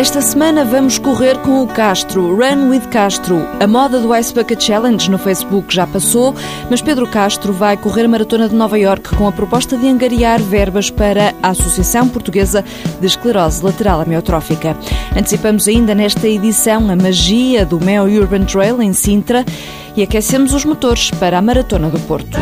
Esta semana vamos correr com o Castro, Run with Castro. A moda do Ice Bucket Challenge no Facebook já passou, mas Pedro Castro vai correr a Maratona de Nova York com a proposta de angariar verbas para a Associação Portuguesa de Esclerose Lateral Amiotrófica. Antecipamos ainda nesta edição a magia do Mel Urban Trail em Sintra e aquecemos os motores para a Maratona do Porto.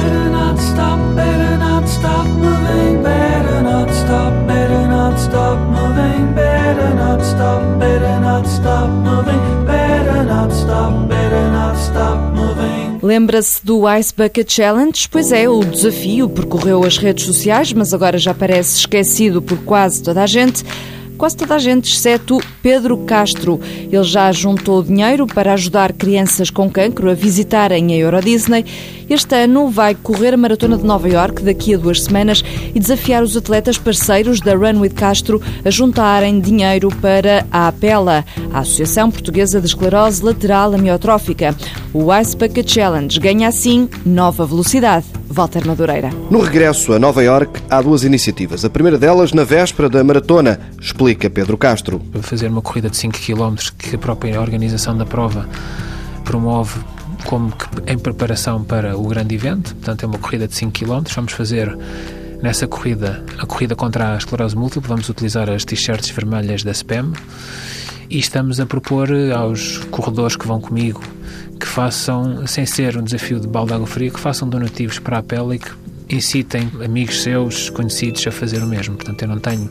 Lembra-se do Ice Bucket Challenge? Pois é, o desafio percorreu as redes sociais, mas agora já parece esquecido por quase toda a gente quase toda a gente, exceto Pedro Castro. Ele já juntou dinheiro para ajudar crianças com cancro a visitarem a Euro Disney. Este ano vai correr a Maratona de Nova York daqui a duas semanas e desafiar os atletas parceiros da Run with Castro a juntarem dinheiro para a APELA, a Associação Portuguesa de Esclerose Lateral Amiotrófica. O Ice Bucket Challenge ganha assim nova velocidade. Walter Madureira. No regresso a Nova York, há duas iniciativas. A primeira delas na véspera da maratona, explica Pedro Castro. Fazer uma corrida de 5 km que a própria organização da prova promove como que em preparação para o grande evento. Portanto, é uma corrida de 5 km. Vamos fazer nessa corrida a corrida contra a esclerose múltipla. Vamos utilizar as t-shirts vermelhas da SPEM e estamos a propor aos corredores que vão comigo que façam, sem ser um desafio de balde de água fria, que façam donativos para a pele e que incitem amigos seus, conhecidos, a fazer o mesmo. Portanto, eu não tenho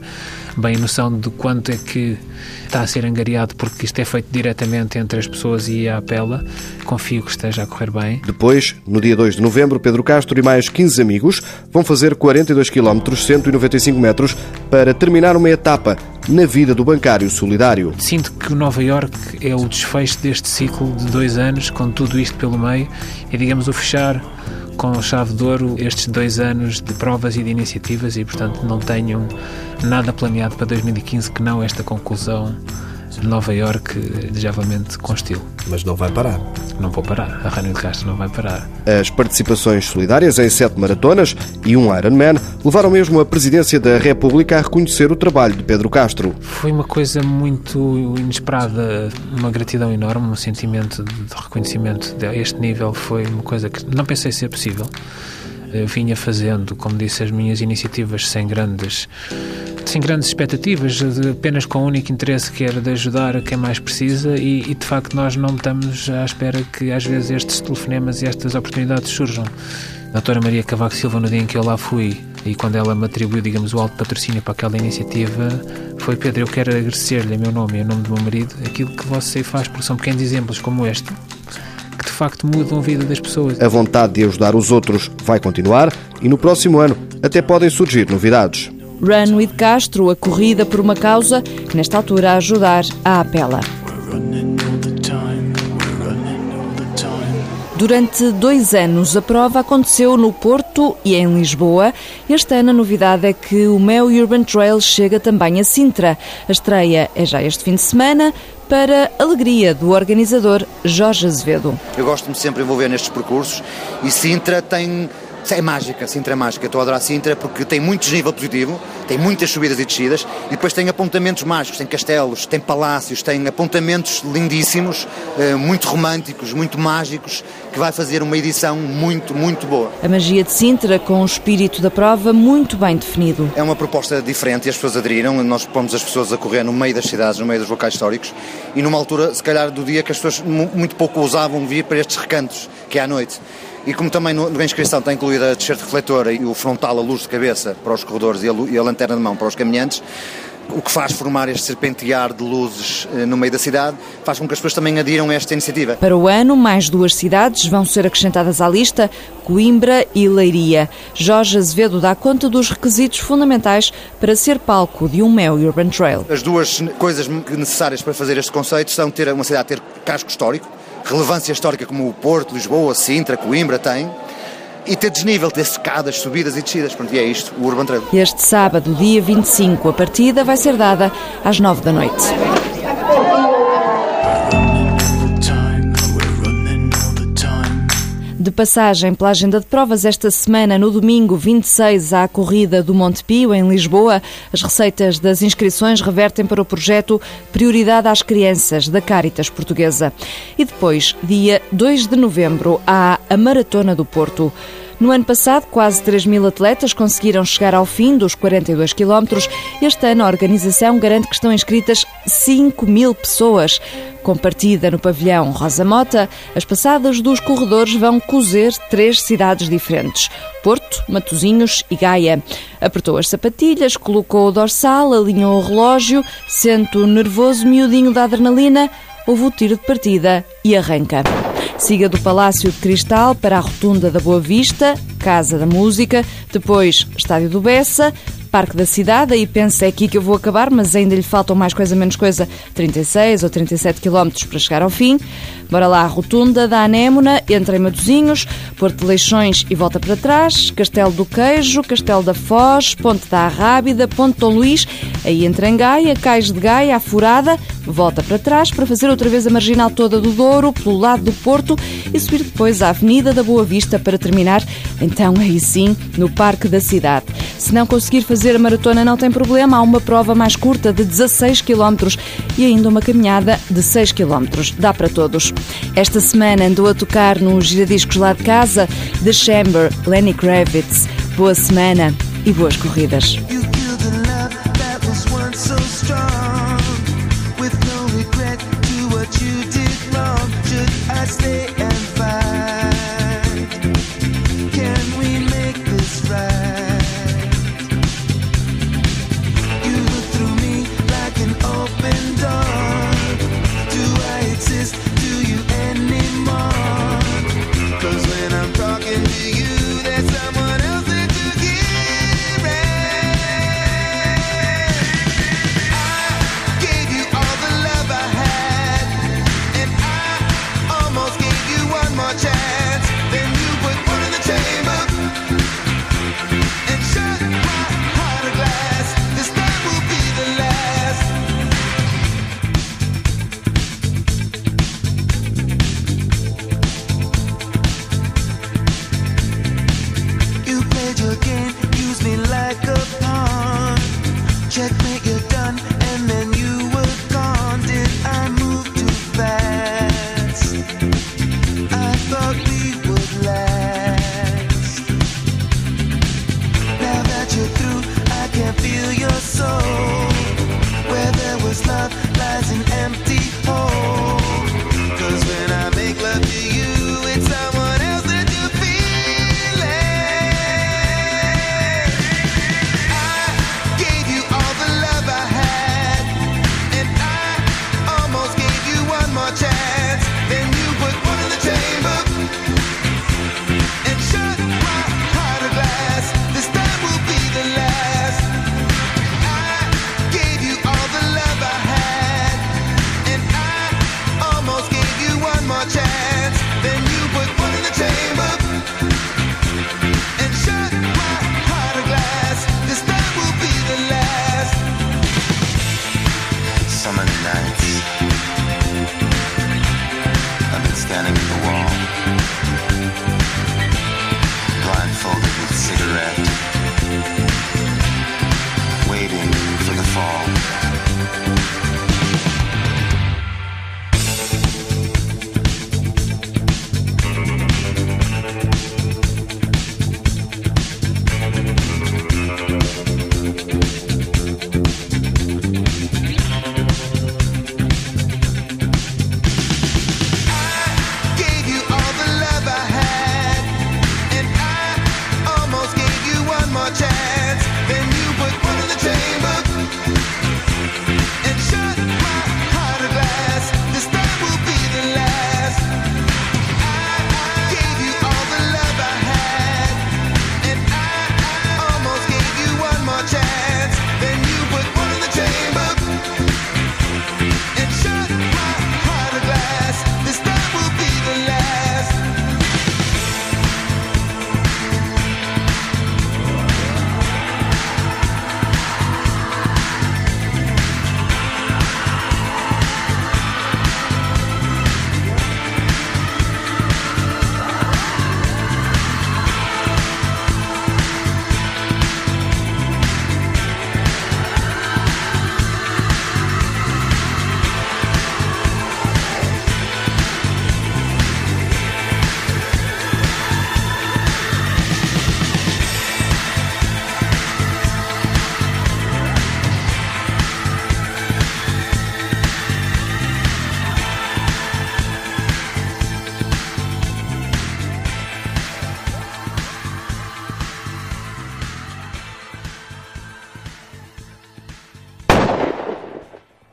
bem noção de quanto é que está a ser angariado, porque isto é feito diretamente entre as pessoas e a apela. Confio que esteja a correr bem. Depois, no dia 2 de novembro, Pedro Castro e mais 15 amigos vão fazer 42 km, 195 metros, para terminar uma etapa na vida do bancário solidário. Sinto que Nova York é o desfecho deste ciclo de dois anos, com tudo isto pelo meio, e digamos o fechar com chave de ouro estes dois anos de provas e de iniciativas e, portanto, não tenho nada planeado para 2015 que não esta conclusão Nova York, desejavelmente com estilo. Mas não vai parar. Não vou parar. A Rânio de Castro não vai parar. As participações solidárias em sete maratonas e um Ironman levaram mesmo a Presidência da República a reconhecer o trabalho de Pedro Castro. Foi uma coisa muito inesperada, uma gratidão enorme, um sentimento de reconhecimento a este nível foi uma coisa que não pensei ser possível. Eu vinha fazendo, como disse, as minhas iniciativas sem grandes sem grandes expectativas, apenas com o único interesse que era de ajudar quem mais precisa e, e, de facto nós não estamos à espera que às vezes estes telefonemas e estas oportunidades surjam. A doutora Maria Cavaco Silva, no dia em que eu lá fui e quando ela me atribuiu, digamos, o alto patrocínio para aquela iniciativa, foi Pedro, eu quero agradecer-lhe em meu nome e em nome do meu marido aquilo que você faz, porque são pequenos exemplos como este que de facto mudam a vida das pessoas. A vontade de ajudar os outros vai continuar e no próximo ano até podem surgir novidades. Run with Castro, a corrida por uma causa que nesta altura a ajudar a apela. Durante dois anos, a prova aconteceu no Porto e em Lisboa. Este ano, a novidade é que o Mel Urban Trail chega também a Sintra. A estreia é já este fim de semana, para alegria do organizador Jorge Azevedo. Eu gosto-me sempre envolver nestes percursos e Sintra tem é mágica, Sintra é mágica. Estou a adorar Sintra porque tem muito desnível positivo, tem muitas subidas e descidas e depois tem apontamentos mágicos, tem castelos, tem palácios, tem apontamentos lindíssimos, eh, muito românticos, muito mágicos, que vai fazer uma edição muito, muito boa. A magia de Sintra com o espírito da prova muito bem definido. É uma proposta diferente e as pessoas aderiram. Nós pomos as pessoas a correr no meio das cidades, no meio dos locais históricos e numa altura, se calhar, do dia que as pessoas muito pouco ousavam vir para estes recantos, que é à noite. E como também no, na inscrição está incluída a t-shirt refletora e o frontal, a luz de cabeça para os corredores e a, e a lanterna de mão para os caminhantes, o que faz formar este serpentear de luzes eh, no meio da cidade, faz com que as pessoas também adiram a esta iniciativa. Para o ano, mais duas cidades vão ser acrescentadas à lista, Coimbra e Leiria. Jorge Azevedo dá conta dos requisitos fundamentais para ser palco de um Mel Urban Trail. As duas coisas necessárias para fazer este conceito são ter uma cidade ter casco histórico, relevância histórica como o Porto, Lisboa, Sintra, Coimbra têm, e ter desnível, ter escadas, subidas e descidas. Pronto, e é isto, o Urban Trail. Este sábado, dia 25, a partida vai ser dada às 9 da noite. De passagem pela agenda de provas, esta semana, no domingo 26, há a corrida do Monte Pio, em Lisboa. As receitas das inscrições revertem para o projeto Prioridade às Crianças, da Caritas Portuguesa. E depois, dia 2 de novembro, há a Maratona do Porto. No ano passado, quase 3 mil atletas conseguiram chegar ao fim dos 42 quilómetros. Este ano, a organização garante que estão inscritas 5 mil pessoas. Com partida no pavilhão Rosa Mota, as passadas dos corredores vão cozer três cidades diferentes: Porto, Matozinhos e Gaia. Apertou as sapatilhas, colocou o dorsal, alinhou o relógio, sente o nervoso miudinho da adrenalina, houve o tiro de partida e arranca. Siga do Palácio de Cristal para a Rotunda da Boa Vista, Casa da Música, depois Estádio do Bessa, Parque da Cidade, aí pensa é aqui que eu vou acabar, mas ainda lhe faltam mais coisa menos coisa, 36 ou 37 quilómetros para chegar ao fim. Bora lá, Rotunda da Anémona, entra em Matozinhos, Porto de Leixões e volta para trás, Castelo do Queijo, Castelo da Foz, Ponte da Arrábida, Ponte Dom Luís, aí entra em Gaia, Cais de Gaia, a Furada, volta para trás para fazer outra vez a marginal toda do Douro, pelo lado do Porto e subir depois à Avenida da Boa Vista para terminar, então aí sim, no Parque da Cidade. Se não conseguir fazer a maratona, não tem problema, há uma prova mais curta de 16 km e ainda uma caminhada de 6 km. Dá para todos. Esta semana andou a tocar nos giradiscos lá de casa The Chamber, Lenny Kravitz. Boa semana e boas corridas.